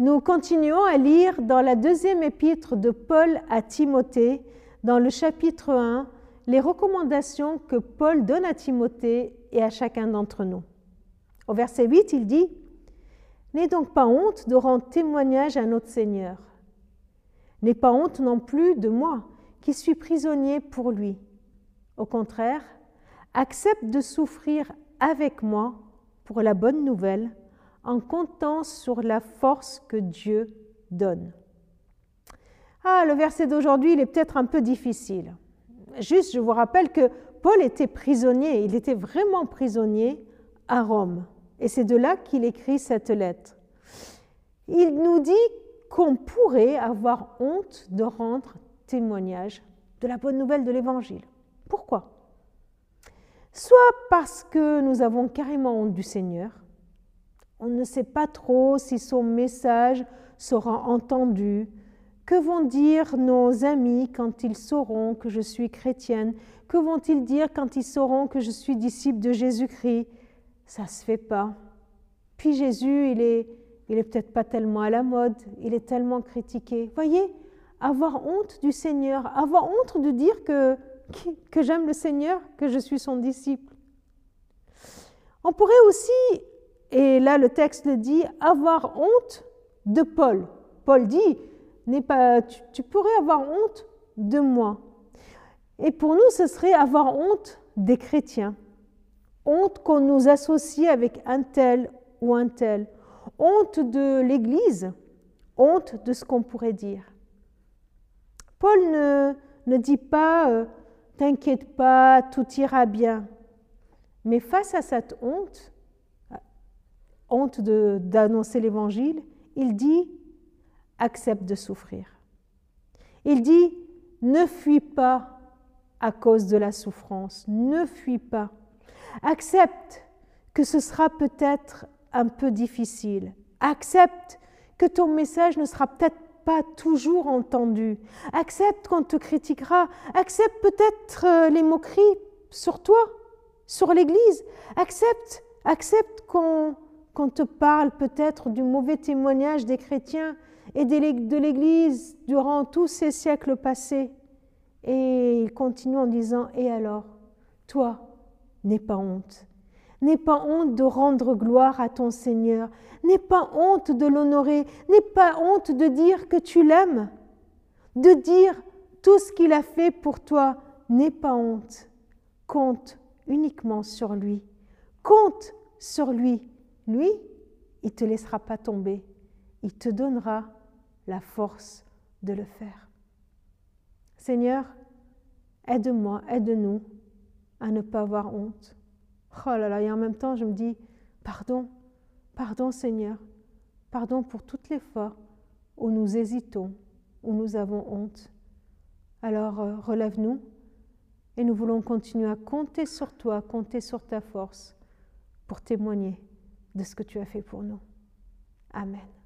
Nous continuons à lire dans la deuxième épître de Paul à Timothée, dans le chapitre 1, les recommandations que Paul donne à Timothée et à chacun d'entre nous. Au verset 8, il dit N'aie donc pas honte de rendre témoignage à notre Seigneur. N'aie pas honte non plus de moi, qui suis prisonnier pour lui. Au contraire, accepte de souffrir avec moi pour la bonne nouvelle en comptant sur la force que Dieu donne. Ah, le verset d'aujourd'hui, il est peut-être un peu difficile. Juste, je vous rappelle que Paul était prisonnier, il était vraiment prisonnier à Rome. Et c'est de là qu'il écrit cette lettre. Il nous dit qu'on pourrait avoir honte de rendre témoignage de la bonne nouvelle de l'Évangile. Pourquoi? Soit parce que nous avons carrément honte du Seigneur, on ne sait pas trop si son message sera entendu, que vont dire nos amis quand ils sauront que je suis chrétienne? Que vont-ils dire quand ils sauront que je suis disciple de Jésus-Christ? Ça se fait pas. Puis Jésus, il est, il est peut-être pas tellement à la mode, il est tellement critiqué. Voyez, avoir honte du Seigneur, avoir honte de dire que, que j'aime le Seigneur, que je suis son disciple. On pourrait aussi, et là le texte le dit, avoir honte de Paul. Paul dit, pas, tu, pourrais avoir honte de moi. Et pour nous, ce serait avoir honte des chrétiens. Honte qu'on nous associe avec un tel ou un tel. Honte de l'Église. Honte de ce qu'on pourrait dire. Paul ne, ne dit pas euh, T'inquiète pas, tout ira bien. Mais face à cette honte, honte d'annoncer l'Évangile, il dit accepte de souffrir. Il dit, ne fuis pas à cause de la souffrance, ne fuis pas. Accepte que ce sera peut-être un peu difficile. Accepte que ton message ne sera peut-être pas toujours entendu. Accepte qu'on te critiquera. Accepte peut-être euh, les moqueries sur toi, sur l'Église. Accepte, accepte qu'on te parle peut-être du mauvais témoignage des chrétiens et de l'Église durant tous ces siècles passés. Et il continue en disant, et alors, toi, n'aie pas honte. N'aie pas honte de rendre gloire à ton Seigneur. N'aie pas honte de l'honorer. N'aie pas honte de dire que tu l'aimes. De dire tout ce qu'il a fait pour toi. N'aie pas honte. Compte uniquement sur lui. Compte sur lui. Lui, il ne te laissera pas tomber. Il te donnera la force de le faire. Seigneur, aide-moi, aide-nous à ne pas avoir honte. Oh là là, et en même temps, je me dis, pardon, pardon Seigneur, pardon pour toutes les fois où nous hésitons, où nous avons honte. Alors euh, relève-nous et nous voulons continuer à compter sur toi, compter sur ta force pour témoigner de ce que tu as fait pour nous. Amen.